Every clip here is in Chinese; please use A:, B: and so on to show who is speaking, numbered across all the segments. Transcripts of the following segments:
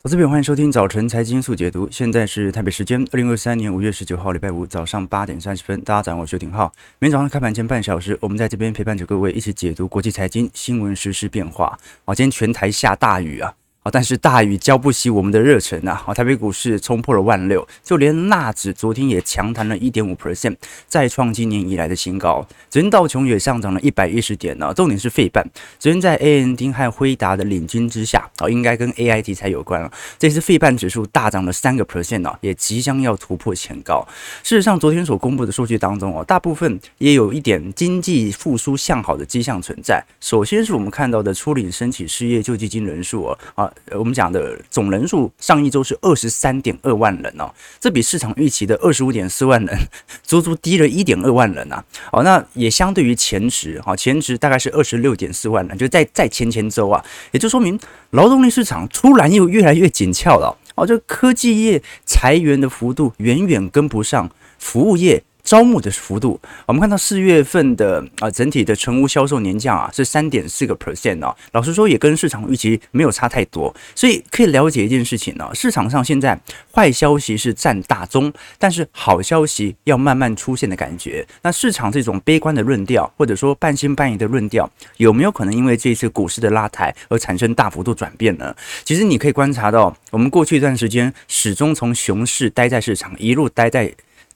A: 投资朋友，欢迎收听早晨财经速解读。现在是台北时间二零二三年五月十九号礼拜五早上八点三十分。大家早上好，我是廷浩。每天早上开盘前半小时，我们在这边陪伴着各位一起解读国际财经新闻、时事变化。好，今天全台下大雨啊！但是大雨浇不熄我们的热忱呐！好，台北股市冲破了万六，就连纳指昨天也强弹了一点五 percent，再创今年以来的新高。昨天道琼也上涨了一百一十点呢。重点是费半，昨天在 AMD 和辉达的领军之下，哦，应该跟 AI 题材有关了。这次费半指数大涨了三个 percent 呢，也即将要突破前高。事实上，昨天所公布的数据当中哦，大部分也有一点经济复苏向好的迹象存在。首先是我们看到的初领申请失业救济金人数哦，啊。我们讲的总人数上一周是二十三点二万人哦，这比市场预期的二十五点四万人足足低了一点二万人呐。哦，那也相对于前值，哈，前值大概是二十六点四万人，就在在前前周啊，也就说明劳动力市场突然又越来越紧俏了。哦，这科技业裁员的幅度远远跟不上服务业。招募的幅度，我们看到四月份的啊整体的成屋销售年降啊是三点四个 percent 哦，老实说也跟市场预期没有差太多，所以可以了解一件事情呢，市场上现在坏消息是占大宗，但是好消息要慢慢出现的感觉。那市场这种悲观的论调，或者说半信半疑的论调，有没有可能因为这次股市的拉抬而产生大幅度转变呢？其实你可以观察到，我们过去一段时间始终从熊市待在市场，一路待在。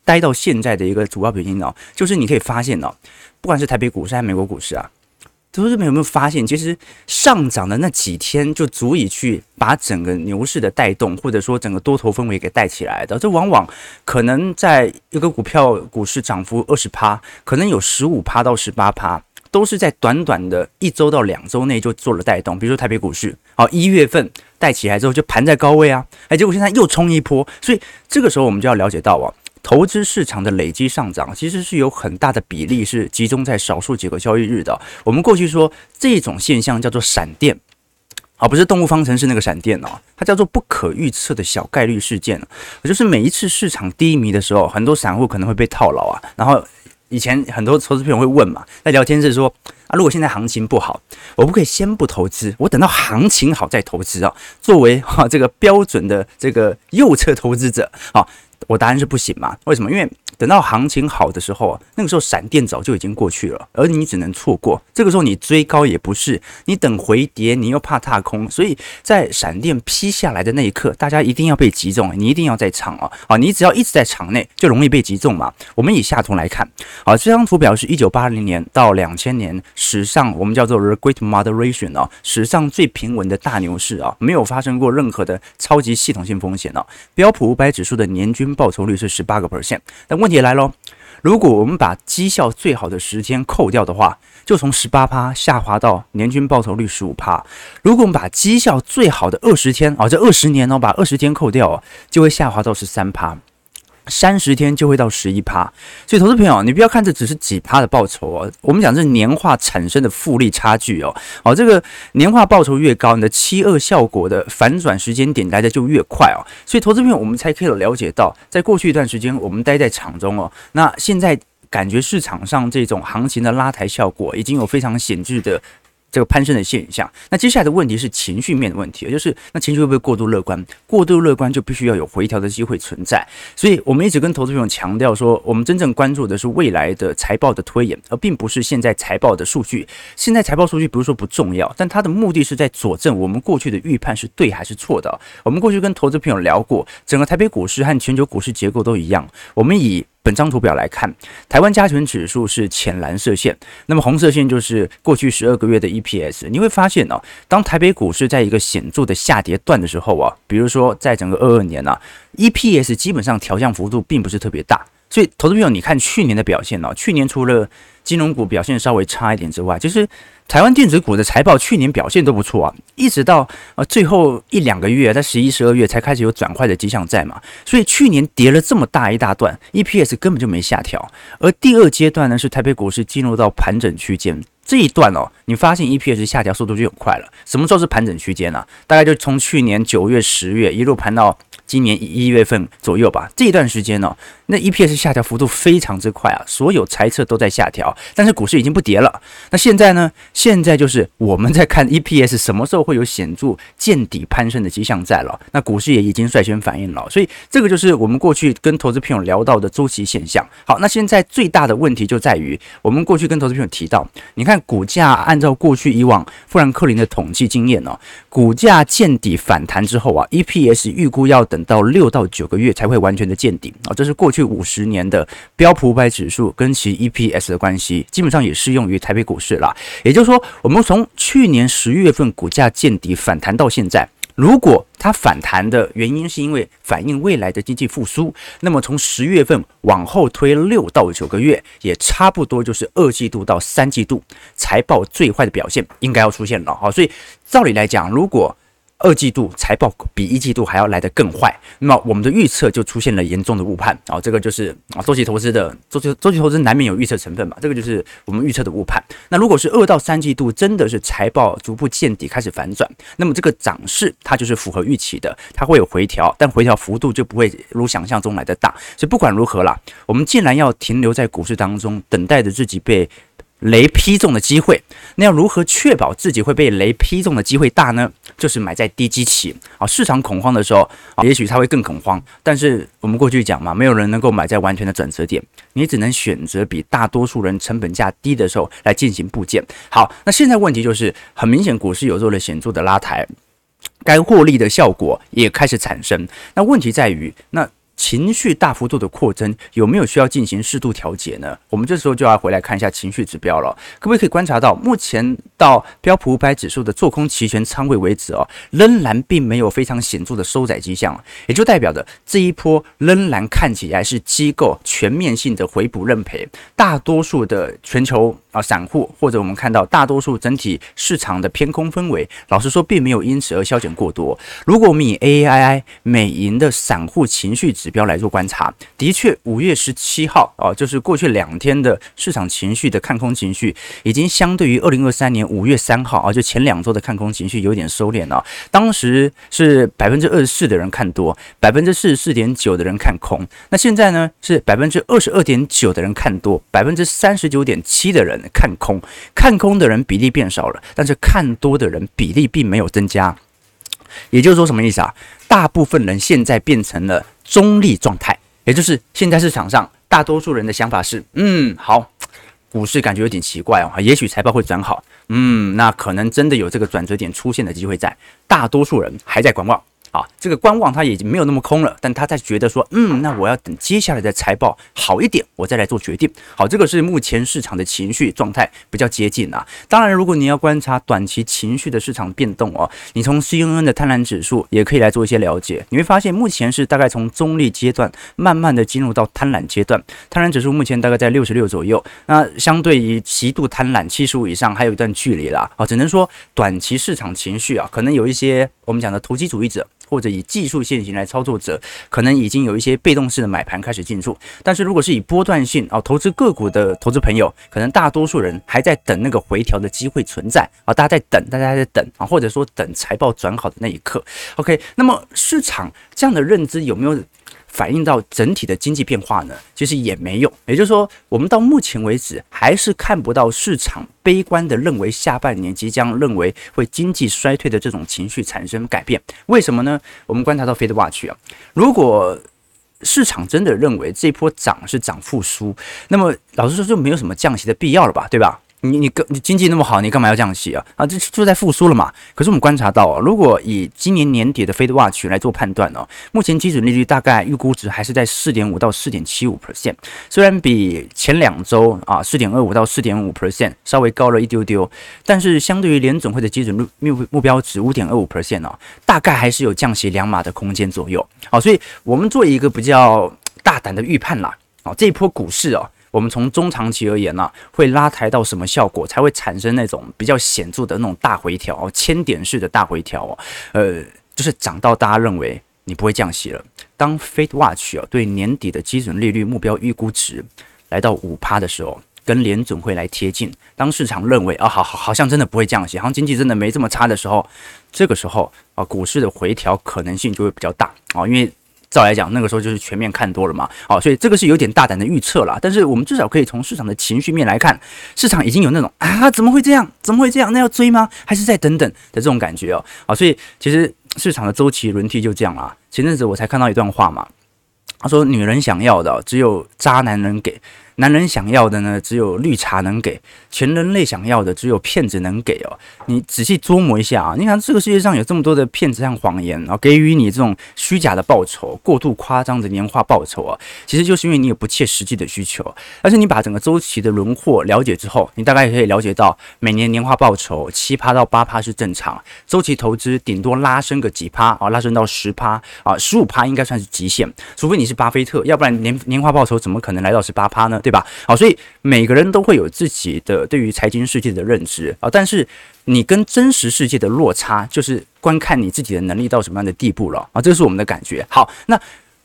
A: 待到现在的一个主要原因呢，就是你可以发现呢，不管是台北股市还是美国股市啊，投资朋友有没有发现，其实上涨的那几天就足以去把整个牛市的带动，或者说整个多头氛围给带起来的。这往往可能在一个股票股市涨幅二十趴，可能有十五趴到十八趴，都是在短短的一周到两周内就做了带动。比如说台北股市，好，一月份带起来之后就盘在高位啊，哎，结果现在又冲一波，所以这个时候我们就要了解到啊。投资市场的累积上涨，其实是有很大的比例是集中在少数几个交易日的。我们过去说这种现象叫做闪电，而不是动物方程式那个闪电哦，它叫做不可预测的小概率事件。也就是每一次市场低迷的时候，很多散户可能会被套牢啊。然后以前很多投资朋友会问嘛，在聊天是说啊，如果现在行情不好，我不可以先不投资，我等到行情好再投资啊。作为哈这个标准的这个右侧投资者啊。我答案是不行嘛？为什么？因为等到行情好的时候啊，那个时候闪电早就已经过去了，而你只能错过。这个时候你追高也不是，你等回跌，你又怕踏空，所以在闪电劈下来的那一刻，大家一定要被击中，你一定要在场啊！啊，你只要一直在场内，就容易被击中嘛。我们以下图来看，好，这张图表是一九八零年到两千年史上我们叫做 The Great Moderation 啊，史上最平稳的大牛市啊，没有发生过任何的超级系统性风险啊。标普五百指数的年均报酬率是十八个 percent，但问也来喽，如果我们把绩效最好的十天扣掉的话，就从十八趴下滑到年均报酬率十五趴。如果我们把绩效最好的二十天啊，这二十年哦，把二十天扣掉，就会下滑到十三趴。三十天就会到十一趴，所以投资朋友，你不要看这只是几趴的报酬哦，我们讲这是年化产生的复利差距哦，好，这个年化报酬越高，你的七二效果的反转时间点来的就越快哦，所以投资朋友，我们才可以了解到，在过去一段时间我们待在场中哦，那现在感觉市场上这种行情的拉抬效果已经有非常显著的。这个攀升的现象，那接下来的问题是情绪面的问题，也就是那情绪会不会过度乐观？过度乐观就必须要有回调的机会存在。所以我们一直跟投资朋友强调说，我们真正关注的是未来的财报的推演，而并不是现在财报的数据。现在财报数据不是说不重要，但它的目的是在佐证我们过去的预判是对还是错的。我们过去跟投资朋友聊过，整个台北股市和全球股市结构都一样，我们以。本张图表来看，台湾加权指数是浅蓝色线，那么红色线就是过去十二个月的 EPS。你会发现呢，当台北股市在一个显著的下跌段的时候啊，比如说在整个二二年啊，EPS 基本上调降幅度并不是特别大。所以，投资朋友，你看去年的表现哦，去年除了金融股表现稍微差一点之外，就是台湾电子股的财报去年表现都不错啊，一直到呃最后一两个月，在十一、十二月才开始有转坏的迹象在嘛。所以去年跌了这么大一大段，EPS 根本就没下调。而第二阶段呢，是台北股市进入到盘整区间这一段哦，你发现 EPS 下调速度就很快了。什么时候是盘整区间呢？大概就从去年九月、十月一路盘到。今年一月份左右吧，这一段时间呢、那 EPS 下调幅度非常之快啊，所有猜测都在下调，但是股市已经不跌了。那现在呢？现在就是我们在看 EPS 什么时候会有显著见底攀升的迹象在了，那股市也已经率先反应了，所以这个就是我们过去跟投资朋友聊到的周期现象。好，那现在最大的问题就在于，我们过去跟投资朋友提到，你看股价按照过去以往富兰克林的统计经验呢、哦，股价见底反弹之后啊，EPS 预估要等到六到九个月才会完全的见底啊，这是过去五十年的标普五百指数跟其 EPS 的关系，基本上也适用于台北股市了。也就是说，我们从去年十月份股价见底反弹到现在。如果它反弹的原因是因为反映未来的经济复苏，那么从十月份往后推六到九个月，也差不多就是二季度到三季度财报最坏的表现应该要出现了。好，所以照理来讲，如果二季度财报比一季度还要来得更坏，那么我们的预测就出现了严重的误判啊！这个就是啊，周期投资的周期周期投资难免有预测成分嘛，这个就是我们预测的误判。那如果是二到三季度真的是财报逐步见底开始反转，那么这个涨势它就是符合预期的，它会有回调，但回调幅度就不会如想象中来的大。所以不管如何啦，我们既然要停留在股市当中，等待着自己被雷劈中的机会，那要如何确保自己会被雷劈中的机会大呢？就是买在低基期啊，市场恐慌的时候啊，也许它会更恐慌。但是我们过去讲嘛，没有人能够买在完全的转折点，你只能选择比大多数人成本价低的时候来进行布建。好，那现在问题就是，很明显股市有做了显著的拉抬，该获利的效果也开始产生。那问题在于那。情绪大幅度的扩增，有没有需要进行适度调节呢？我们这时候就要回来看一下情绪指标了。各位可以观察到，目前到标普五百指数的做空期权仓位为止哦，仍然并没有非常显著的收窄迹象，也就代表着这一波仍然看起来是机构全面性的回补认赔，大多数的全球啊散户或者我们看到大多数整体市场的偏空氛围，老实说并没有因此而消减过多。如果我们以 AAII 美银的散户情绪指标来做观察，的确，五月十七号啊，就是过去两天的市场情绪的看空情绪，已经相对于二零二三年五月三号啊，就前两周的看空情绪有点收敛了。当时是百分之二十四的人看多，百分之四十四点九的人看空。那现在呢，是百分之二十二点九的人看多，百分之三十九点七的人看空。看空的人比例变少了，但是看多的人比例并没有增加。也就是说，什么意思啊？大部分人现在变成了中立状态，也就是现在市场上大多数人的想法是：嗯，好，股市感觉有点奇怪哦，也许财报会转好，嗯，那可能真的有这个转折点出现的机会在。大多数人还在观望。啊，这个观望它已经没有那么空了，但他在觉得说，嗯，那我要等接下来的财报好一点，我再来做决定。好，这个是目前市场的情绪状态比较接近啊。当然，如果你要观察短期情绪的市场变动哦，你从 CNN 的贪婪指数也可以来做一些了解。你会发现，目前是大概从中立阶段慢慢的进入到贪婪阶段。贪婪指数目前大概在六十六左右，那相对于极度贪婪七十五以上还有一段距离啦。啊，只能说短期市场情绪啊，可能有一些我们讲的投机主义者。或者以技术线型来操作者，可能已经有一些被动式的买盘开始进驻。但是如果是以波段性啊投资个股的投资朋友，可能大多数人还在等那个回调的机会存在啊，大家在等，大家在等啊，或者说等财报转好的那一刻。OK，那么市场这样的认知有没有？反映到整体的经济变化呢，其实也没有。也就是说，我们到目前为止还是看不到市场悲观的认为下半年即将认为会经济衰退的这种情绪产生改变。为什么呢？我们观察到 FedWatch 啊，如果市场真的认为这波涨是涨复苏，那么老实说就没有什么降息的必要了吧，对吧？你你你经济那么好，你干嘛要降息啊？啊，这就在复苏了嘛。可是我们观察到啊，如果以今年年底的 FedWatch 来做判断呢，目前基准利率大概预估值还是在四点五到四点七五 percent，虽然比前两周啊四点二五到四点五 percent 稍微高了一丢丢，但是相对于联总会的基准目目标值五点二五 percent 呢，大概还是有降息两码的空间左右。好，所以我们做一个比较大胆的预判啦。啊，这一波股市哦。我们从中长期而言呢、会拉抬到什么效果才会产生那种比较显著的那种大回调哦，千点式的大回调哦，呃，就是涨到大家认为你不会降息了。当 FedWatch 啊对年底的基准利率目标预估值来到五趴的时候，跟联准会来贴近，当市场认为啊，好好好像真的不会降息，好像经济真的没这么差的时候，这个时候啊，股市的回调可能性就会比较大啊，因为。照来讲，那个时候就是全面看多了嘛。好，所以这个是有点大胆的预测了。但是我们至少可以从市场的情绪面来看，市场已经有那种啊，怎么会这样？怎么会这样？那要追吗？还是再等等的这种感觉哦。好，所以其实市场的周期轮替就这样啦。前阵子我才看到一段话嘛，他说：“女人想要的只有渣男能给。”男人想要的呢，只有绿茶能给；全人类想要的，只有骗子能给哦。你仔细琢磨一下啊，你看这个世界上有这么多的骗子和谎言，然后给予你这种虚假的报酬、过度夸张的年化报酬啊，其实就是因为你有不切实际的需求。但是你把整个周期的轮廓了解之后，你大概也可以了解到，每年年化报酬七趴到八趴是正常，周期投资顶多拉升个几趴啊，拉升到十趴啊，十五趴应该算是极限，除非你是巴菲特，要不然年年化报酬怎么可能来到十八趴呢？对吧？好，所以每个人都会有自己的对于财经世界的认知啊，但是你跟真实世界的落差，就是观看你自己的能力到什么样的地步了啊，这是我们的感觉。好，那。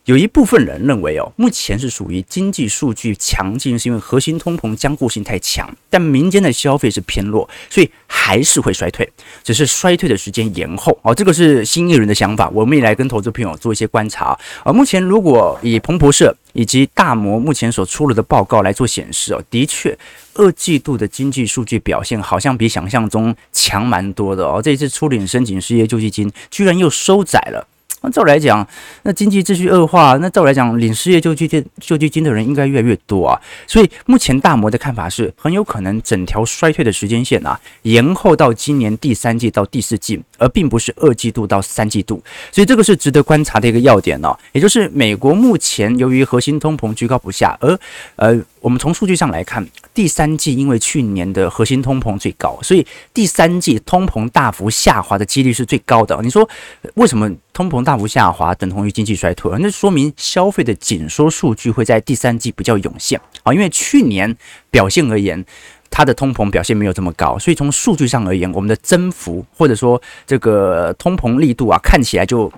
A: 有一部分人认为哦，目前是属于经济数据强劲，是因为核心通膨僵固性太强，但民间的消费是偏弱，所以还是会衰退，只是衰退的时间延后哦。这个是新一轮的想法，我们也来跟投资朋友做一些观察啊。目前如果以彭博社以及大摩目前所出了的报告来做显示哦，的确二季度的经济数据表现好像比想象中强蛮多的哦。这次初领申请失业救济金，居然又收窄了。那照来讲，那经济秩序恶化，那照来讲，领失业救济金救济金的人应该越来越多啊。所以目前大摩的看法是，很有可能整条衰退的时间线啊，延后到今年第三季到第四季，而并不是二季度到三季度。所以这个是值得观察的一个要点哦。也就是美国目前由于核心通膨居高不下，而呃，我们从数据上来看，第三季因为去年的核心通膨最高，所以第三季通膨大幅下滑的几率是最高的。你说为什么？通膨大幅下滑等同于经济衰退，那说明消费的紧缩数据会在第三季比较涌现啊。因为去年表现而言，它的通膨表现没有这么高，所以从数据上而言，我们的增幅或者说这个通膨力度啊，看起来就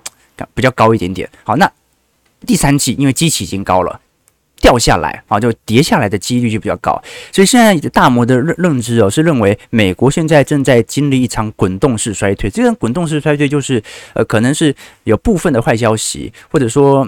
A: 比较高一点点。好，那第三季因为基期已经高了。掉下来啊，就跌下来的几率就比较高，所以现在大摩的认认知哦，是认为美国现在正在经历一场滚动式衰退。这个滚动式衰退就是呃，可能是有部分的坏消息，或者说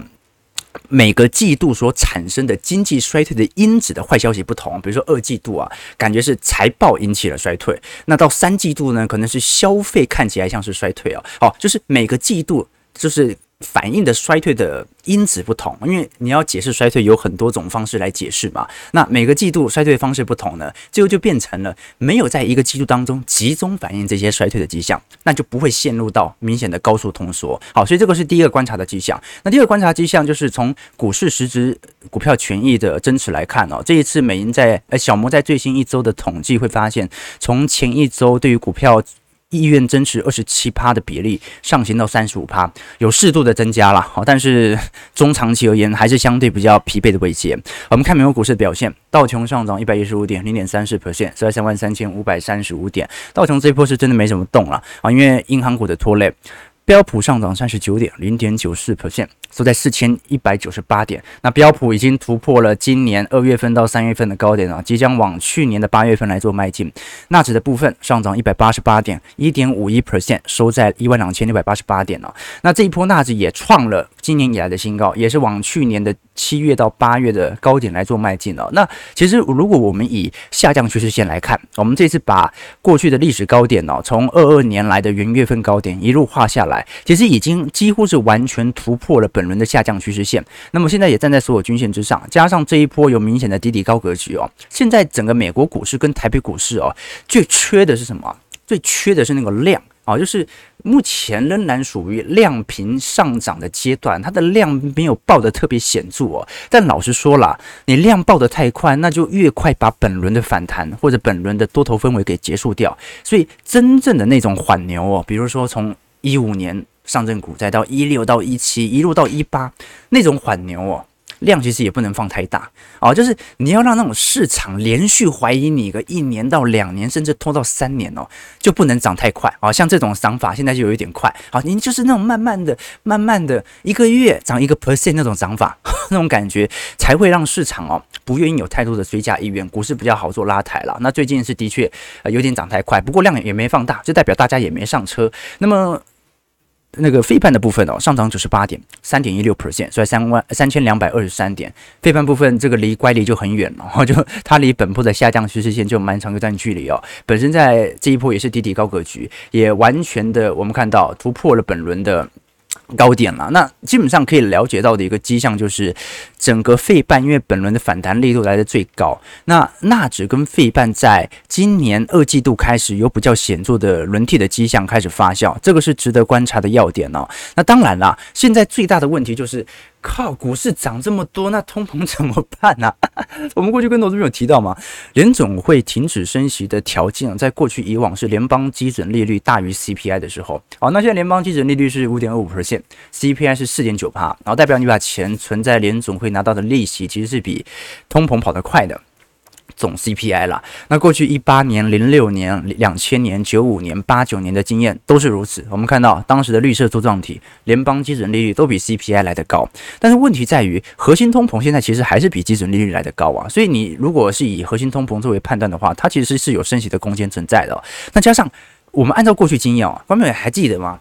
A: 每个季度所产生的经济衰退的因子的坏消息不同。比如说二季度啊，感觉是财报引起了衰退，那到三季度呢，可能是消费看起来像是衰退哦。哦，就是每个季度就是。反映的衰退的因子不同，因为你要解释衰退有很多种方式来解释嘛。那每个季度衰退方式不同呢，最后就变成了没有在一个季度当中集中反映这些衰退的迹象，那就不会陷入到明显的高速通缩。好，所以这个是第一个观察的迹象。那第二个观察迹象就是从股市实质股票权益的增持来看哦，这一次美银在呃小摩在最新一周的统计会发现，从前一周对于股票。意愿增持二十七趴的比例上行到三十五趴，有适度的增加了，好，但是 中长期而言还是相对比较疲惫的位阶。我们看美国股市的表现，道琼上涨一百一十五点，零点三四 percent，收在三万三千五百三十五点。道琼这一波是真的没什么动了啊，因为银行股的拖累。标普上涨三十九点，零点九四 percent，收在四千一百九十八点。那标普已经突破了今年二月份到三月份的高点啊，即将往去年的八月份来做迈进。纳指的部分上涨一百八十八点，一点五一 percent，收在一万两千六百八十八点了。那这一波纳指也创了今年以来的新高，也是往去年的七月到八月的高点来做迈进了。那其实如果我们以下降趋势线来看，我们这次把过去的历史高点呢，从二二年来的元月份高点一路画下来。其实已经几乎是完全突破了本本轮的下降趋势线，那么现在也站在所有均线之上，加上这一波有明显的底底高格局哦。现在整个美国股市跟台北股市哦，最缺的是什么？最缺的是那个量啊，就是目前仍然属于量平上涨的阶段，它的量没有爆得特别显著哦。但老实说了，你量爆得太快，那就越快把本轮的反弹或者本轮的多头氛围给结束掉。所以真正的那种缓牛哦，比如说从一五年上证股再到一六到一七，一路到一八，那种缓牛哦，量其实也不能放太大哦，就是你要让那种市场连续怀疑你个一年到两年，甚至拖到三年哦，就不能涨太快啊。像这种涨法现在就有一点快，好，您就是那种慢慢的、慢慢的一个月涨一个 percent 那种涨法，那种感觉才会让市场哦不愿意有太多的追加意愿，股市比较好做拉抬了。那最近是的确有点涨太快，不过量也没放大，就代表大家也没上车。那么。那个费半的部分哦，上涨九十八点三点一六 percent，所以三万三千两百二十三点。费半部分这个离乖离就很远了，就它离本波的下降趋势线就蛮长一段距离哦。本身在这一波也是底底高格局，也完全的我们看到突破了本轮的。高点了，那基本上可以了解到的一个迹象就是，整个费半因为本轮的反弹力度来的最高，那纳指跟费半在今年二季度开始有比较显著的轮替的迹象开始发酵，这个是值得观察的要点哦。那当然啦，现在最大的问题就是。靠，股市涨这么多，那通膨怎么办呢、啊？我们过去跟投资朋友提到嘛，联总会停止升息的条件，在过去以往是联邦基准利率大于 CPI 的时候。好，那现在联邦基准利率是五点二五 percent，CPI 是四点九八，然后代表你把钱存在联总会拿到的利息，其实是比通膨跑得快的。总 CPI 啦，那过去一八年、零六年、两千年、九五年、八九年的经验都是如此。我们看到当时的绿色柱状体联邦基准利率都比 CPI 来得高，但是问题在于核心通膨现在其实还是比基准利率来得高啊。所以你如果是以核心通膨作为判断的话，它其实是有升息的空间存在的。那加上我们按照过去经验啊，观众们还记得吗？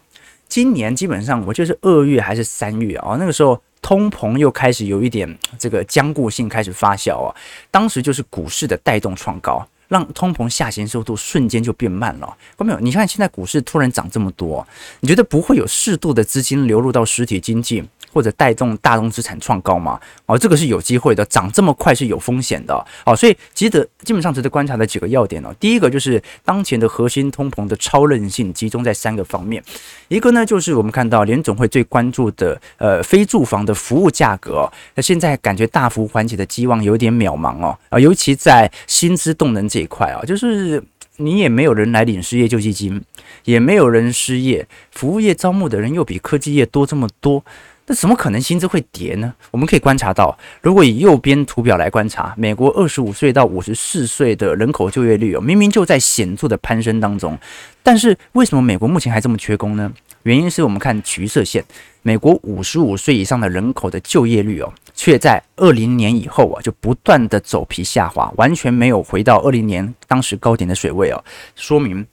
A: 今年基本上我就是二月还是三月啊，那个时候。通膨又开始有一点这个僵固性开始发酵啊，当时就是股市的带动创高，让通膨下行速度瞬间就变慢了。看没有？你看现在股市突然涨这么多，你觉得不会有适度的资金流入到实体经济？或者带动大宗资产创高嘛？哦，这个是有机会的，涨这么快是有风险的。哦，所以值得基本上值得观察的几个要点哦。第一个就是当前的核心通膨的超韧性集中在三个方面，一个呢就是我们看到联总会最关注的呃非住房的服务价格，那现在感觉大幅缓解的期望有点渺茫哦。啊，尤其在薪资动能这一块啊，就是你也没有人来领失业救济金，也没有人失业，服务业招募的人又比科技业多这么多。那怎么可能薪资会跌呢？我们可以观察到，如果以右边图表来观察，美国二十五岁到五十四岁的人口就业率哦，明明就在显著的攀升当中，但是为什么美国目前还这么缺工呢？原因是我们看橘色线，美国五十五岁以上的人口的就业率哦，却在二零年以后啊，就不断的走皮下滑，完全没有回到二零年当时高点的水位哦，说明。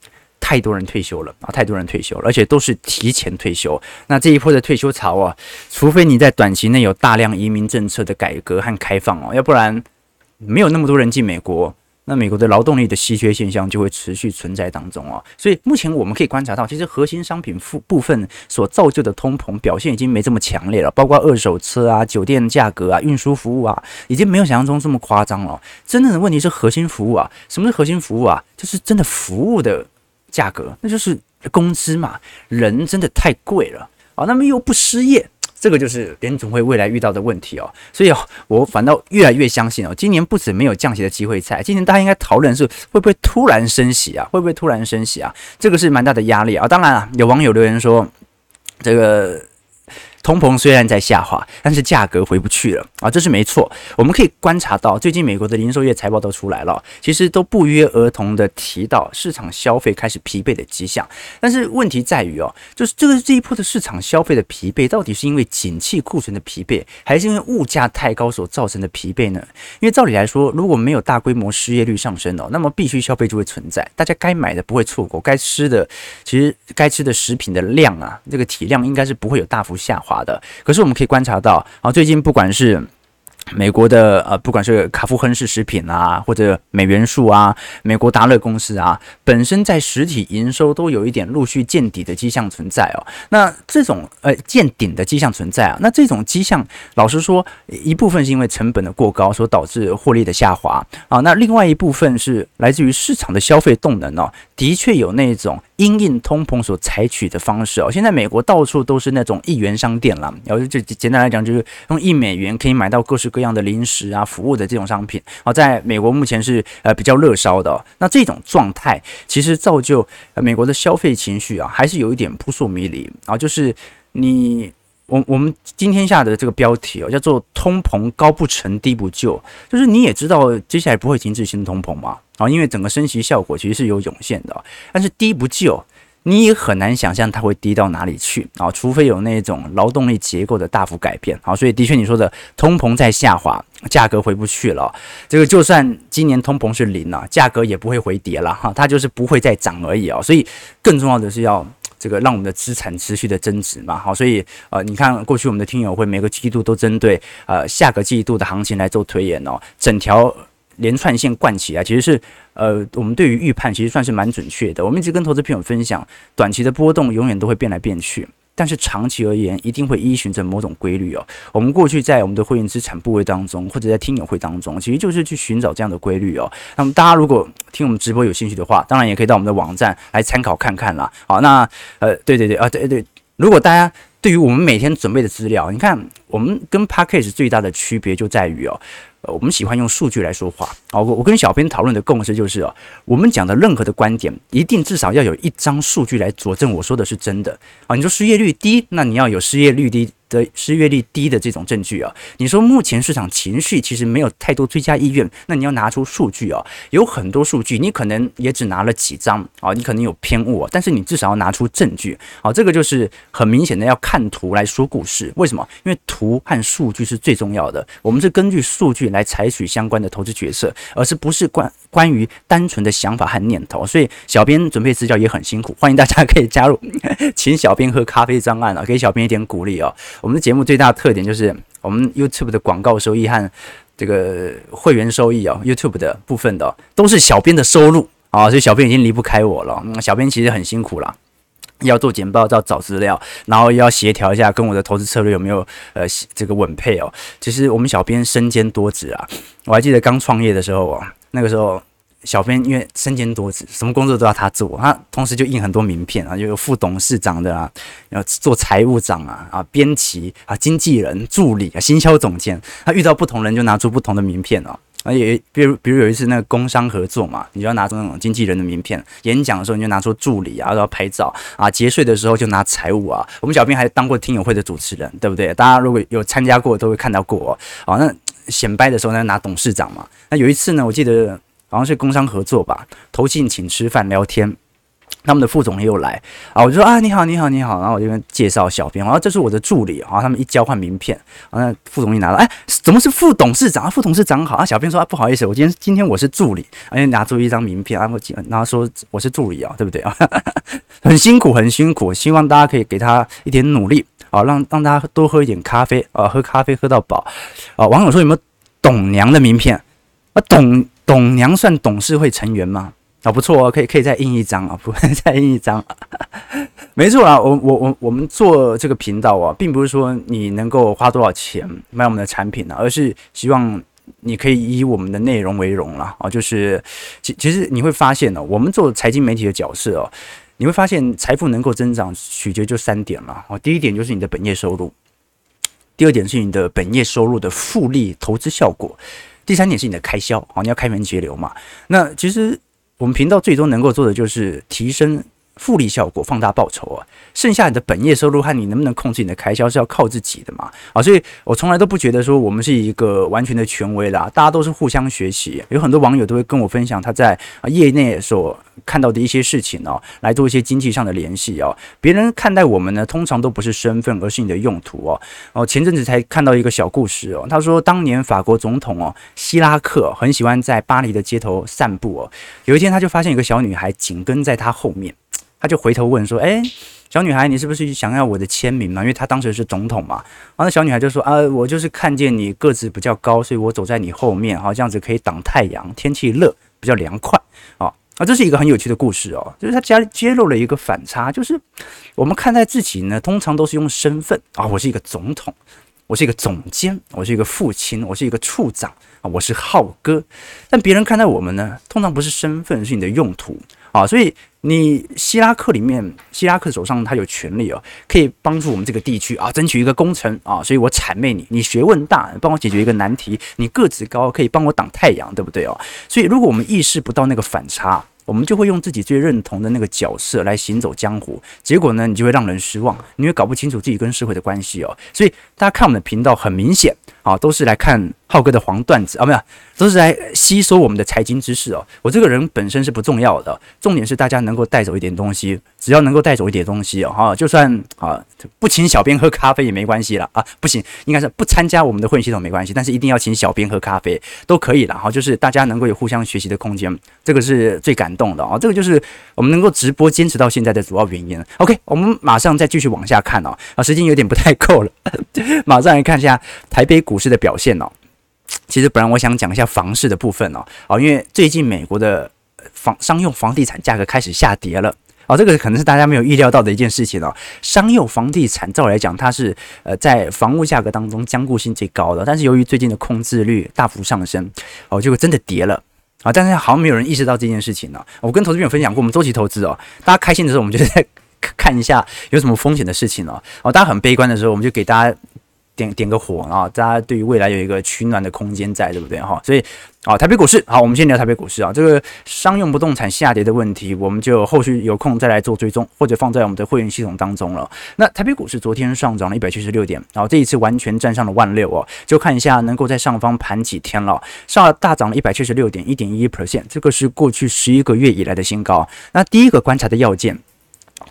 A: 太多人退休了啊！太多人退休了，而且都是提前退休。那这一波的退休潮啊，除非你在短期内有大量移民政策的改革和开放哦，要不然没有那么多人进美国，那美国的劳动力的稀缺现象就会持续存在当中哦。所以目前我们可以观察到，其实核心商品部部分所造就的通膨表现已经没这么强烈了，包括二手车啊、酒店价格啊、运输服务啊，已经没有想象中这么夸张了。真正的问题是核心服务啊，什么是核心服务啊？就是真的服务的。价格，那就是工资嘛，人真的太贵了啊，那么又不失业，这个就是联总会未来遇到的问题哦。所以哦，我反倒越来越相信哦，今年不止没有降息的机会在，今年大家应该讨论是会不会突然升息啊？会不会突然升息啊？这个是蛮大的压力啊。当然啊，有网友留言说，这个。通膨虽然在下滑，但是价格回不去了啊，这是没错。我们可以观察到，最近美国的零售业财报都出来了，其实都不约而同的提到市场消费开始疲惫的迹象。但是问题在于哦，就是这个这一波的市场消费的疲惫，到底是因为景气库存的疲惫，还是因为物价太高所造成的疲惫呢？因为照理来说，如果没有大规模失业率上升哦，那么必须消费就会存在，大家该买的不会错过，该吃的其实该吃的食品的量啊，这个体量应该是不会有大幅下滑。的，可是我们可以观察到，啊，最近不管是。美国的呃，不管是卡夫亨氏食品啊，或者美元树啊，美国达乐公司啊，本身在实体营收都有一点陆续见底的迹象存在哦。那这种呃见顶的迹象存在啊，那这种迹象，老实说，一部分是因为成本的过高所导致获利的下滑啊，那另外一部分是来自于市场的消费动能哦，的确有那种因应通膨所采取的方式哦。现在美国到处都是那种一元商店啦，然后就简单来讲，就是用一美元可以买到各式各。样的零食啊，服务的这种商品啊，在美国目前是呃比较热销的。那这种状态其实造就美国的消费情绪啊，还是有一点扑朔迷离啊。就是你我我们今天下的这个标题哦，叫做“通膨高不成低不就”，就是你也知道接下来不会停止新通膨嘛啊，因为整个升息效果其实是有涌现的，但是低不就。你也很难想象它会低到哪里去啊，除非有那种劳动力结构的大幅改变啊。所以的确，你说的通膨在下滑，价格回不去了。这个就算今年通膨是零了，价格也不会回跌了哈，它就是不会再涨而已啊。所以更重要的是要这个让我们的资产持续的增值嘛。好，所以呃，你看过去我们的听友会每个季度都针对呃下个季度的行情来做推演哦，整条连串线贯起来，其实是呃我们对于预判其实算是蛮准确的。我们一直跟投资朋友分享，短期的波动永远都会变来变去。但是长期而言，一定会依循着某种规律哦。我们过去在我们的会员资产部位当中，或者在听友会当中，其实就是去寻找这样的规律哦。那么大家如果听我们直播有兴趣的话，当然也可以到我们的网站来参考看看啦。好，那呃，对对对啊，对对，如果大家对于我们每天准备的资料，你看我们跟 Package 最大的区别就在于哦。呃，我们喜欢用数据来说话。哦，我我跟小编讨论的共识就是哦，我们讲的任何的观点，一定至少要有一张数据来佐证我说的是真的啊。你说失业率低，那你要有失业率低的失业率低的这种证据啊。你说目前市场情绪其实没有太多追加意愿，那你要拿出数据啊。有很多数据，你可能也只拿了几张啊，你可能有偏误，但是你至少要拿出证据。啊，这个就是很明显的要看图来说故事。为什么？因为图和数据是最重要的。我们是根据数据来采取相关的投资决策，而是不是关关于单纯的想法和念头。所以小编准备资料也很辛苦，欢迎大家可以加入，请小编喝咖啡专案啊，给小编一点鼓励哦。我们的节目最大的特点就是我们 YouTube 的广告收益和这个会员收益哦，YouTube 的部分的都是小编的收入啊，所以小编已经离不开我了。小编其实很辛苦了。要做简报，要找资料，然后要协调一下跟我的投资策略有没有呃这个稳配哦。其实我们小编身兼多职啊，我还记得刚创业的时候啊，那个时候小编因为身兼多职，什么工作都要他做，他同时就印很多名片啊，就有副董事长的啊，要做财务长啊啊，编辑啊，经纪人、助理啊，行销总监，他遇到不同人就拿出不同的名片哦。而且，比如比如有一次那个工商合作嘛，你就要拿出那种经纪人的名片；演讲的时候你就拿出助理啊，然后拍照啊；节税的时候就拿财务啊。我们小编还当过听友会的主持人，对不对？大家如果有参加过，都会看到过哦。那显摆的时候呢，拿董事长嘛。那有一次呢，我记得好像是工商合作吧，投信请吃饭聊天。他们的副总也有来啊，我就说啊，你好，你好，你好，然后我就跟介绍小编，然后这是我的助理啊，他们一交换名片，然后副总一拿到，哎，怎么是副董事长啊？副董事长好啊，小编说啊，不好意思，我今天今天我是助理，而且拿出一张名片，然后然后说我是助理啊，对不对啊？很辛苦，很辛苦，希望大家可以给他一点努力啊，让让大家多喝一点咖啡啊，喝咖啡喝到饱啊。网友说有没有董娘的名片啊？董董娘算董事会成员吗？啊，不错哦，可以可以再印一张啊，不会再印一张。没错啊，我我我我们做这个频道啊，并不是说你能够花多少钱买我们的产品呢，而是希望你可以以我们的内容为荣了啊。就是其其实你会发现呢，我们做财经媒体的角色哦，你会发现财富能够增长取决就三点了啊。第一点就是你的本业收入，第二点是你的本业收入的复利投资效果，第三点是你的开销啊，你要开源节流嘛。那其实。我们频道最终能够做的就是提升复利效果，放大报酬啊。剩下你的本业收入和你能不能控制你的开销是要靠自己的嘛啊。所以我从来都不觉得说我们是一个完全的权威啦，大家都是互相学习。有很多网友都会跟我分享他在啊业内所看到的一些事情哦，来做一些经济上的联系哦。别人看待我们呢，通常都不是身份，而是你的用途哦。哦，前阵子才看到一个小故事哦。他说，当年法国总统哦希拉克很喜欢在巴黎的街头散步哦。有一天他就发现一个小女孩紧跟在他后面，他就回头问说：“哎，小女孩，你是不是想要我的签名嘛？因为他当时是总统嘛。”然后那小女孩就说：“啊，我就是看见你个子比较高，所以我走在你后面，好，这样子可以挡太阳，天气热，比较凉快啊。”啊，这是一个很有趣的故事哦，就是他揭揭露了一个反差，就是我们看待自己呢，通常都是用身份啊，我是一个总统，我是一个总监，我是一个父亲，我是一个处长啊，我是浩哥，但别人看待我们呢，通常不是身份，是你的用途啊，所以你希拉克里面，希拉克手上他有权力哦，可以帮助我们这个地区啊，争取一个工程啊，所以我谄媚你，你学问大，帮我解决一个难题，你个子高，可以帮我挡太阳，对不对哦？所以如果我们意识不到那个反差，我们就会用自己最认同的那个角色来行走江湖，结果呢，你就会让人失望，你会搞不清楚自己跟社会的关系哦。所以大家看我们的频道，很明显啊，都是来看浩哥的黄段子啊，没有，都是来吸收我们的财经知识哦。我这个人本身是不重要的，重点是大家能够带走一点东西，只要能够带走一点东西哦，哈，就算啊不请小编喝咖啡也没关系了啊，不行，应该是不参加我们的会员系统没关系，但是一定要请小编喝咖啡都可以了哈，就是大家能够有互相学习的空间，这个是最感动的啊，这个就是我们能够直播坚持到现在的主要原因。OK，我们马上再继续往下看哦，啊，时间有点不太够了，马上来看一下台北股市的表现哦。其实本来我想讲一下房市的部分哦，啊，因为最近美国的房商用房地产价格开始下跌了哦，这个可能是大家没有预料到的一件事情哦。商用房地产照来讲，它是呃在房屋价格当中坚固性最高的，但是由于最近的空置率大幅上升哦，结果真的跌了啊。但是好像没有人意识到这件事情呢。我跟投资朋友分享过，我们周期投资哦，大家开心的时候，我们就在看一下有什么风险的事情哦。哦，大家很悲观的时候，我们就给大家。点点个火啊！大家对于未来有一个取暖的空间在，对不对哈？所以啊，台北股市好，我们先聊台北股市啊。这个商用不动产下跌的问题，我们就后续有空再来做追踪，或者放在我们的会员系统当中了。那台北股市昨天上涨了一百七十六点，然后这一次完全站上了万六哦。就看一下能够在上方盘几天了，上大涨了一百七十六点，一点一一 percent，这个是过去十一个月以来的新高。那第一个观察的要件。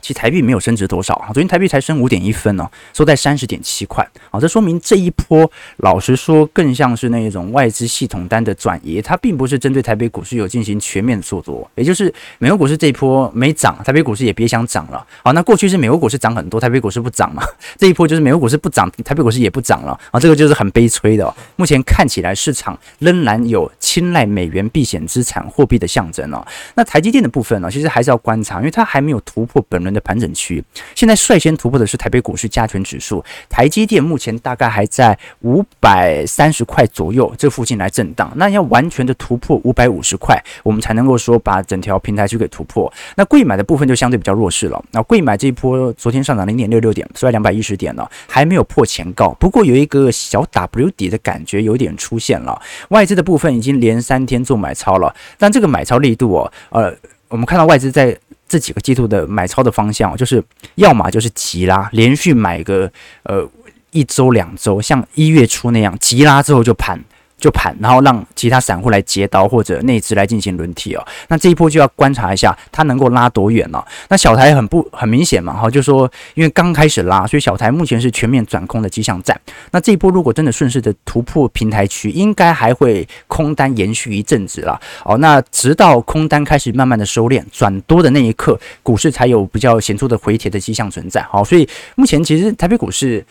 A: 其台币没有升值多少啊，昨天台币才升五点一分哦，收在三十点七块啊，这说明这一波老实说更像是那种外资系统单的转移，它并不是针对台北股市有进行全面做多，也就是美国股市这一波没涨，台北股市也别想涨了。好，那过去是美国股市涨很多，台北股市不涨嘛，这一波就是美国股市不涨，台北股市也不涨了啊，这个就是很悲催的。目前看起来市场仍然有青睐美元避险资产货币的象征哦。那台积电的部分呢，其实还是要观察，因为它还没有突破本轮的盘整区，现在率先突破的是台北股市加权指数，台积电目前大概还在五百三十块左右这附近来震荡，那要完全的突破五百五十块，我们才能够说把整条平台区给突破。那贵买的部分就相对比较弱势了，那贵买这一波昨天上涨零点六六点，收在两百一十点了，还没有破前高，不过有一个小 W 底的感觉有点出现了，外资的部分已经连连三天做买超了，但这个买超力度哦，呃，我们看到外资在。这几个季度的买超的方向，就是要么就是急拉，连续买个呃一周两周，像一月初那样急拉之后就盘。就盘，然后让其他散户来接刀或者内资来进行轮替哦。那这一波就要观察一下它能够拉多远了。那小台很不很明显嘛，哈，就说因为刚开始拉，所以小台目前是全面转空的迹象在。那这一波如果真的顺势的突破平台区，应该还会空单延续一阵子了。哦，那直到空单开始慢慢的收敛转多的那一刻，股市才有比较显著的回帖的迹象存在。好，所以目前其实台北股市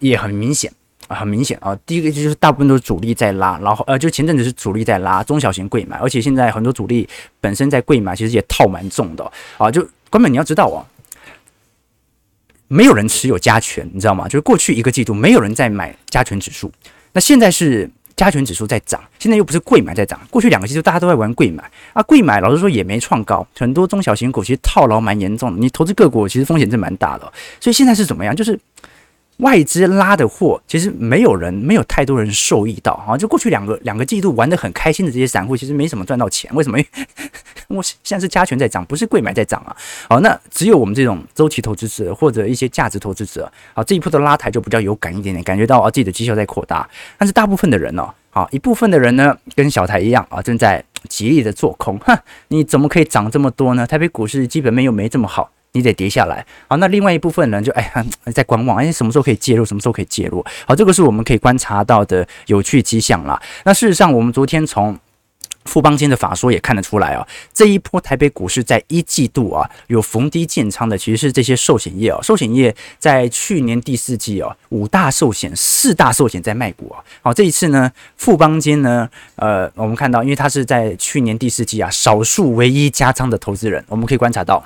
A: 也很明显。很明显啊，第一个就是大部分都是主力在拉，然后呃，就前阵子是主力在拉中小型贵买，而且现在很多主力本身在贵买，其实也套蛮重的啊。就根本你要知道啊，没有人持有加权，你知道吗？就是过去一个季度没有人在买加权指数，那现在是加权指数在涨，现在又不是贵买在涨。过去两个季度大家都在玩贵买啊，贵买老实说也没创高，很多中小型股其实套牢蛮严重的，你投资个股其实风险是蛮大的，所以现在是怎么样？就是。外资拉的货，其实没有人，没有太多人受益到啊！就过去两个两个季度玩得很开心的这些散户，其实没什么赚到钱。为什么？因为我现在是加权在涨，不是贵买在涨啊！好，那只有我们这种周期投资者或者一些价值投资者啊，这一波的拉抬就比较有感一点点，感觉到啊自己的绩效在扩大。但是大部分的人呢，啊一部分的人呢，跟小台一样啊，正在极力的做空。哼，你怎么可以涨这么多呢？台北股市基本面又没这么好。你得跌下来，好，那另外一部分人就哎呀 在观望，哎，什么时候可以介入，什么时候可以介入，好，这个是我们可以观察到的有趣迹象啦。那事实上，我们昨天从富邦金的法说也看得出来啊，这一波台北股市在一季度啊有逢低建仓的，其实是这些寿险业啊，寿险业在去年第四季啊，五大寿险、四大寿险在卖股啊，好，这一次呢，富邦金呢，呃，我们看到，因为它是在去年第四季啊，少数唯一加仓的投资人，我们可以观察到。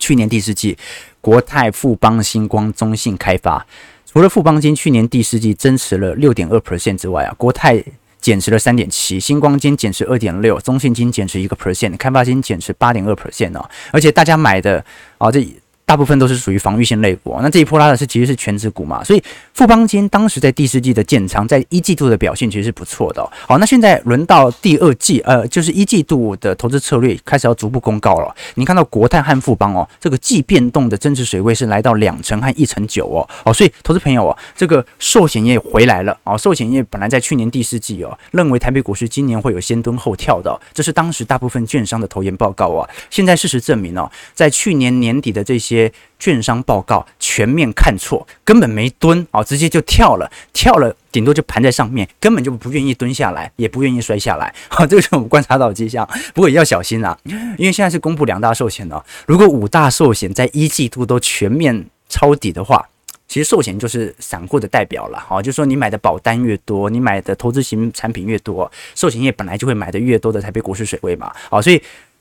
A: 去年第四季，国泰、富邦、星光、中信、开发，除了富邦金去年第四季增持了六点二 percent 之外啊，国泰减持了三点七，星光金减持二点六，中信金减持一个 percent，开发金减持八点二 percent 哦，而且大家买的啊这。大部分都是属于防御性类股。那这一波拉的是其实是全值股嘛，所以富邦金当时在第四季的建仓，在一季度的表现其实是不错的。好，那现在轮到第二季，呃，就是一季度的投资策略开始要逐步公告了。你看到国泰和富邦哦，这个季变动的增值水位是来到两成和一成九哦。好，所以投资朋友哦，这个寿险业回来了哦。寿险业本来在去年第四季哦，认为台北股市今年会有先蹲后跳的，这是当时大部分券商的投研报告啊。现在事实证明哦，在去年年底的这些券商报告全面看错，根本没蹲啊，直接就跳了，跳了，顶多就盘在上面，根本就不愿意蹲下来，也不愿意摔下来。好，这个是我们观察到的迹象。不过也要小心啊，因为现在是公布两大寿险了，如果五大寿险在一季度都全面抄底的话，其实寿险就是散户的代表了。好，就是说你买的保单越多，你买的投资型产品越多，寿险业本来就会买的越多的台北股市水位嘛。好，所以。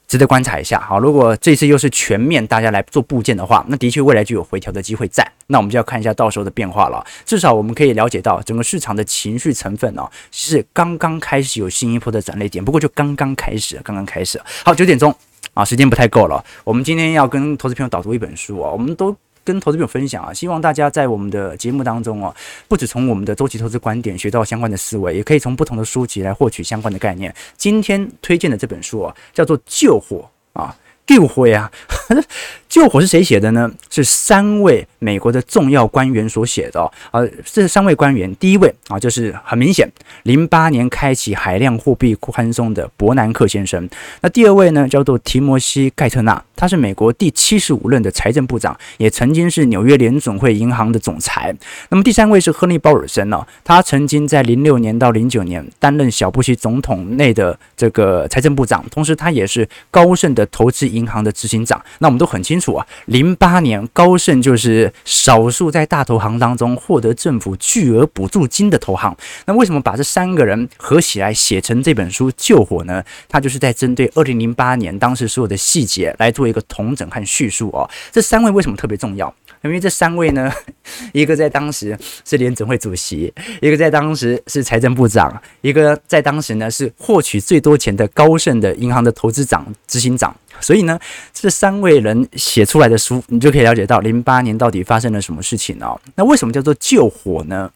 A: 值得观察一下，好，如果这次又是全面大家来做部件的话，那的确未来就有回调的机会在。那我们就要看一下到时候的变化了。至少我们可以了解到整个市场的情绪成分呢，是刚刚开始有新一波的转捩点，不过就刚刚开始，刚刚开始。好，九点钟啊，时间不太够了。我们今天要跟投资朋友导读一本书啊，我们都。跟投资朋友分享啊，希望大家在我们的节目当中哦，不止从我们的周期投资观点学到相关的思维，也可以从不同的书籍来获取相关的概念。今天推荐的这本书啊，叫做《救火》啊，救火呀。救火 是谁写的呢？是三位美国的重要官员所写的哦。呃，这三位官员，第一位啊，就是很明显，零八年开启海量货币宽松的伯南克先生。那第二位呢，叫做提摩西盖特纳，他是美国第七十五任的财政部长，也曾经是纽约联总会银行的总裁。那么第三位是亨利鲍尔森呢，他曾经在零六年到零九年担任小布希总统内的这个财政部长，同时他也是高盛的投资银银行的执行长。那我们都很清楚。啊，零八年高盛就是少数在大投行当中获得政府巨额补助金的投行。那为什么把这三个人合起来写成这本书《救火》呢？他就是在针对二零零八年当时所有的细节来做一个统整和叙述哦。这三位为什么特别重要？因为这三位呢，一个在当时是联总会主席，一个在当时是财政部长，一个在当时呢是获取最多钱的高盛的银行的投资长、执行长。所以呢，这三位人写出来的书，你就可以了解到零八年到底发生了什么事情哦。那为什么叫做救火呢？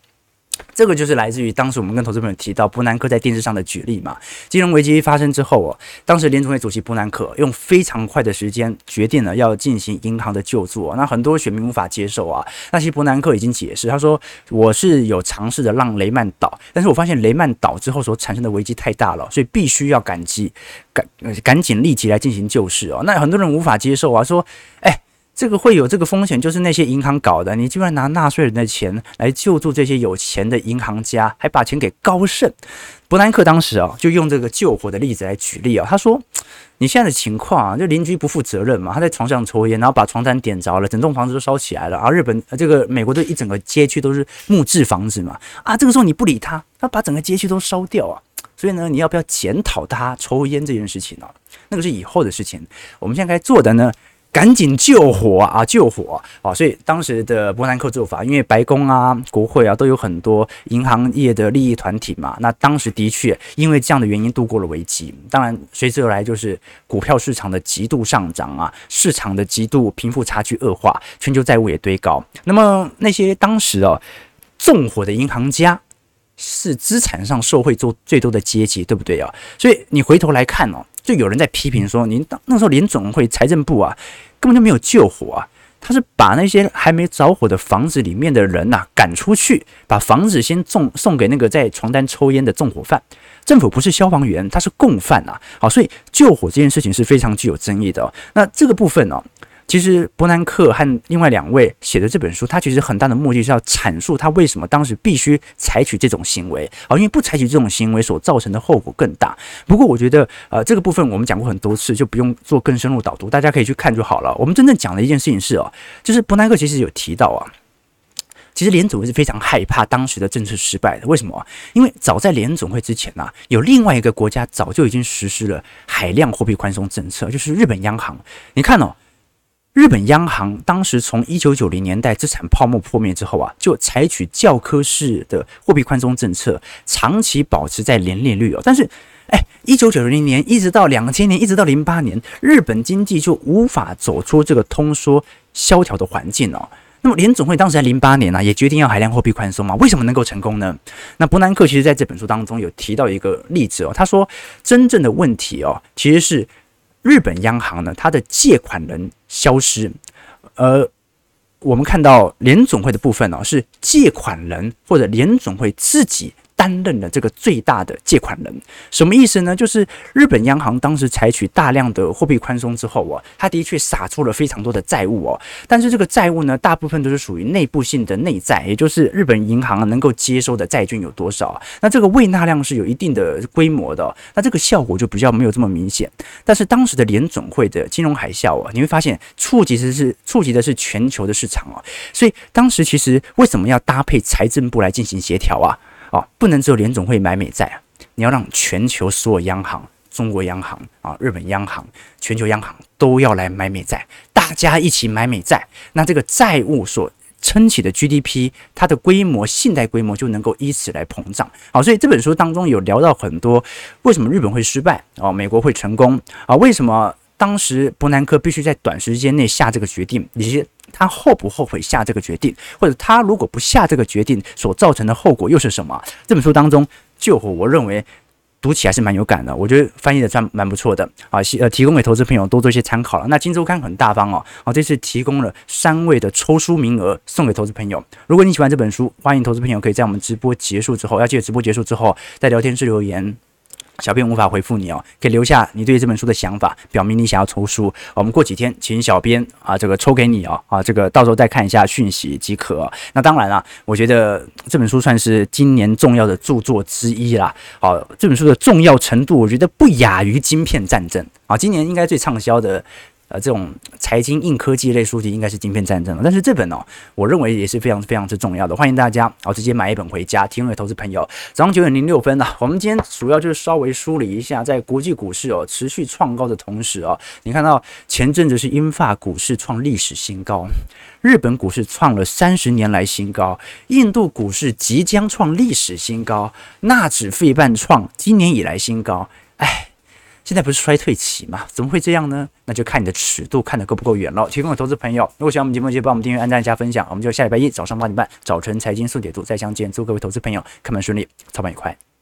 A: 这个就是来自于当时我们跟投资朋友提到伯南克在电视上的举例嘛。金融危机发生之后哦，当时联储会主席伯南克用非常快的时间决定了要进行银行的救助，那很多选民无法接受啊。那其实伯南克已经解释，他说我是有尝试的让雷曼倒，但是我发现雷曼倒之后所产生的危机太大了，所以必须要赶急赶赶紧立即来进行救市哦。那很多人无法接受啊，说哎。这个会有这个风险，就是那些银行搞的。你居然拿纳税人的钱来救助这些有钱的银行家，还把钱给高盛。伯南克当时啊，就用这个救火的例子来举例啊。他说：“你现在的情况啊，就邻居不负责任嘛，他在床上抽烟，然后把床单点着了，整栋房子都烧起来了。而日本这个美国的一整个街区都是木质房子嘛，啊，这个时候你不理他，他把整个街区都烧掉啊。所以呢，你要不要检讨他抽烟这件事情呢？那个是以后的事情。我们现在该做的呢？”赶紧救火啊！救火啊！所以当时的伯南克做法，因为白宫啊、国会啊都有很多银行业的利益团体嘛。那当时的确因为这样的原因度过了危机。当然，随之而来就是股票市场的极度上涨啊，市场的极度贫富差距恶化，全球债务也堆高。那么那些当时哦纵火的银行家，是资产上受贿做最多的阶级，对不对啊？所以你回头来看哦。就有人在批评说，您当那时候联总会财政部啊，根本就没有救火啊，他是把那些还没着火的房子里面的人呐赶出去，把房子先送送给那个在床单抽烟的纵火犯。政府不是消防员，他是共犯呐。好，所以救火这件事情是非常具有争议的。那这个部分呢？其实伯南克和另外两位写的这本书，他其实很大的目的是要阐述他为什么当时必须采取这种行为啊，因为不采取这种行为所造成的后果更大。不过我觉得，呃，这个部分我们讲过很多次，就不用做更深入导读，大家可以去看就好了。我们真正讲的一件事情是哦，就是伯南克其实有提到啊，其实联总会是非常害怕当时的政策失败的。为什么？因为早在联总会之前呢，有另外一个国家早就已经实施了海量货币宽松政策，就是日本央行。你看哦。日本央行当时从一九九零年代资产泡沫破灭之后啊，就采取教科式的货币宽松政策，长期保持在零利率哦。但是，哎，一九九零年一直到两千年，一直到零八年，日本经济就无法走出这个通缩萧条的环境哦。那么联总会当时在零八年呢、也决定要海量货币宽松嘛？为什么能够成功呢？那伯南克其实在这本书当中有提到一个例子哦，他说真正的问题哦，其实是日本央行呢，它的借款人消失，而我们看到联总会的部分哦，是借款人或者联总会自己。担任了这个最大的借款人，什么意思呢？就是日本央行当时采取大量的货币宽松之后哦，它的确撒出了非常多的债务哦，但是这个债务呢，大部分都是属于内部性的内债，也就是日本银行能够接收的债券有多少，那这个未纳量是有一定的规模的，那这个效果就比较没有这么明显。但是当时的联准会的金融海啸啊，你会发现触及的是触及的是全球的市场啊，所以当时其实为什么要搭配财政部来进行协调啊？哦，不能只有联总会买美债啊！你要让全球所有央行、中国央行啊、日本央行、全球央行都要来买美债，大家一起买美债，那这个债务所撑起的 GDP，它的规模、信贷规模就能够以此来膨胀。好，所以这本书当中有聊到很多，为什么日本会失败啊？美国会成功啊？为什么当时伯南克必须在短时间内下这个决定？以及他后不后悔下这个决定，或者他如果不下这个决定所造成的后果又是什么？这本书当中，就我认为读起来是蛮有感的，我觉得翻译的算蛮不错的啊，呃，提供给投资朋友多做一些参考了。那金周刊很大方哦，啊，这次提供了三位的抽书名额送给投资朋友。如果你喜欢这本书，欢迎投资朋友可以在我们直播结束之后，要记得直播结束之后在聊天室留言。小编无法回复你哦，可以留下你对这本书的想法，表明你想要抽书。我们过几天请小编啊，这个抽给你哦，啊，这个到时候再看一下讯息即可。那当然了，我觉得这本书算是今年重要的著作之一啦。好，这本书的重要程度，我觉得不亚于《晶片战争》啊，今年应该最畅销的。呃，这种财经硬科技类书籍应该是《晶片战争》了，但是这本哦，我认为也是非常非常之重要的，欢迎大家哦直接买一本回家，提供给投资朋友。早上九点零六分呢，我们今天主要就是稍微梳理一下，在国际股市哦持续创高的同时哦，你看到前阵子是英法股市创历史新高，日本股市创了三十年来新高，印度股市即将创历史新高，纳指费半创今年以来新高，哎。现在不是衰退期吗？怎么会这样呢？那就看你的尺度看得够不够远了。提供的投资朋友，如果喜欢我们节目，就帮我们订阅、按赞、加分享。我们就下礼拜一早上八点半早晨财经速解读再相见。祝各位投资朋友开门顺利，操盘愉快。